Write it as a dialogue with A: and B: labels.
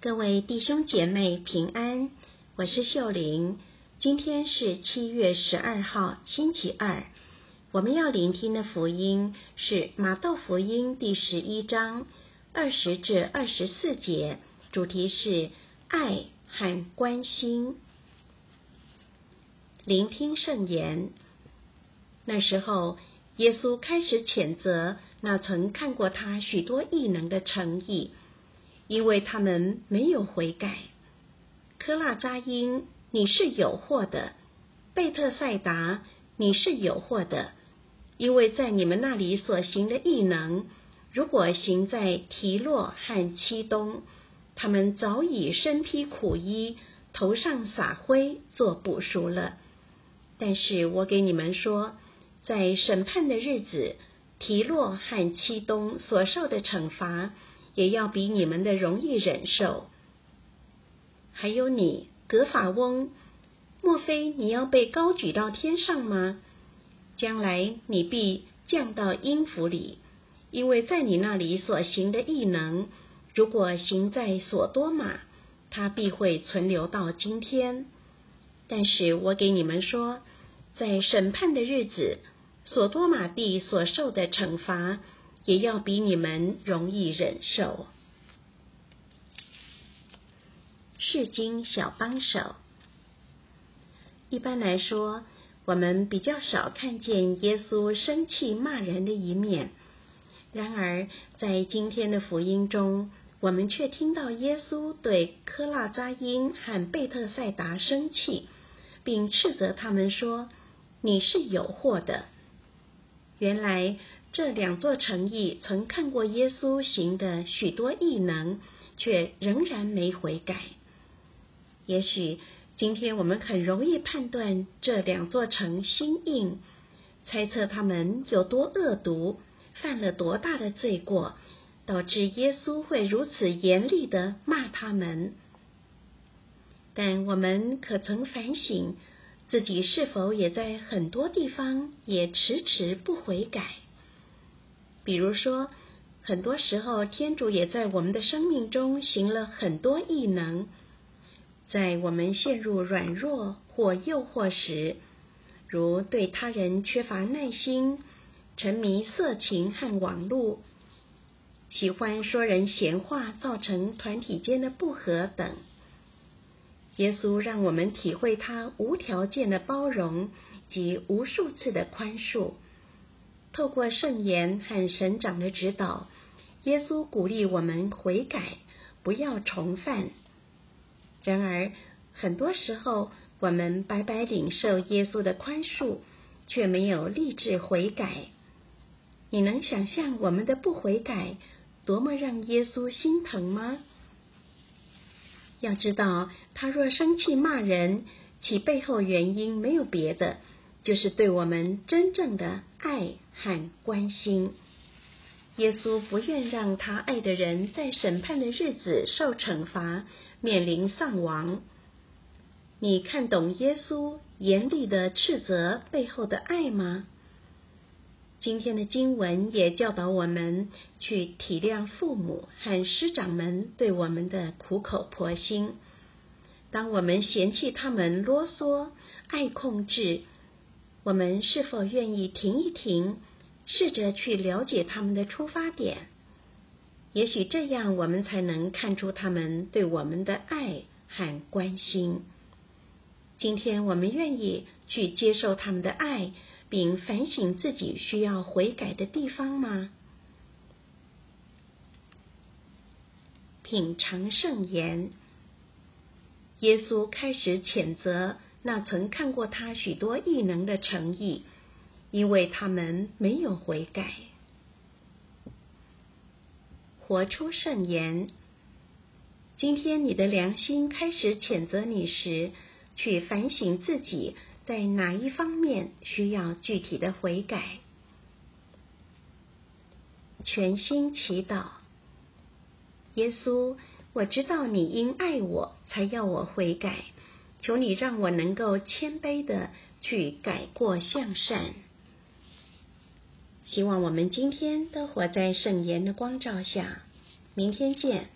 A: 各位弟兄姐妹平安，我是秀玲。今天是七月十二号，星期二。我们要聆听的福音是马窦福音第十一章二十至二十四节，主题是爱和关心。聆听圣言。那时候，耶稣开始谴责那曾看过他许多异能的诚意。因为他们没有悔改，科拉扎因，你是有祸的；贝特赛达，你是有祸的。因为在你们那里所行的异能，如果行在提洛和七东，他们早已身披苦衣，头上撒灰，做补赎了。但是我给你们说，在审判的日子，提洛和七东所受的惩罚。也要比你们的容易忍受。还有你，格法翁，莫非你要被高举到天上吗？将来你必降到阴府里，因为在你那里所行的异能，如果行在所多玛，它必会存留到今天。但是我给你们说，在审判的日子，所多玛地所受的惩罚。也要比你们容易忍受。世经小帮手。一般来说，我们比较少看见耶稣生气骂人的一面。然而，在今天的福音中，我们却听到耶稣对科拉扎因和贝特赛达生气，并斥责他们说：“你是有祸的。”原来。这两座城邑曾看过耶稣行的许多异能，却仍然没悔改。也许今天我们很容易判断这两座城心硬，猜测他们有多恶毒，犯了多大的罪过，导致耶稣会如此严厉的骂他们。但我们可曾反省自己是否也在很多地方也迟迟不悔改？比如说，很多时候天主也在我们的生命中行了很多异能，在我们陷入软弱或诱惑时，如对他人缺乏耐心、沉迷色情和网络、喜欢说人闲话，造成团体间的不和等。耶稣让我们体会他无条件的包容及无数次的宽恕。透过圣言和神长的指导，耶稣鼓励我们悔改，不要重犯。然而，很多时候我们白白领受耶稣的宽恕，却没有立志悔改。你能想象我们的不悔改多么让耶稣心疼吗？要知道，他若生气骂人，其背后原因没有别的，就是对我们真正的爱。和关心，耶稣不愿让他爱的人在审判的日子受惩罚，面临丧亡。你看懂耶稣严厉的斥责背后的爱吗？今天的经文也教导我们去体谅父母和师长们对我们的苦口婆心。当我们嫌弃他们啰嗦、爱控制。我们是否愿意停一停，试着去了解他们的出发点？也许这样，我们才能看出他们对我们的爱和关心。今天，我们愿意去接受他们的爱，并反省自己需要悔改的地方吗？品尝圣言，耶稣开始谴责。那曾看过他许多异能的诚意，因为他们没有悔改，活出圣言。今天你的良心开始谴责你时，去反省自己在哪一方面需要具体的悔改。全心祈祷，耶稣，我知道你因爱我才要我悔改。求你让我能够谦卑的去改过向善。希望我们今天都活在圣言的光照下。明天见。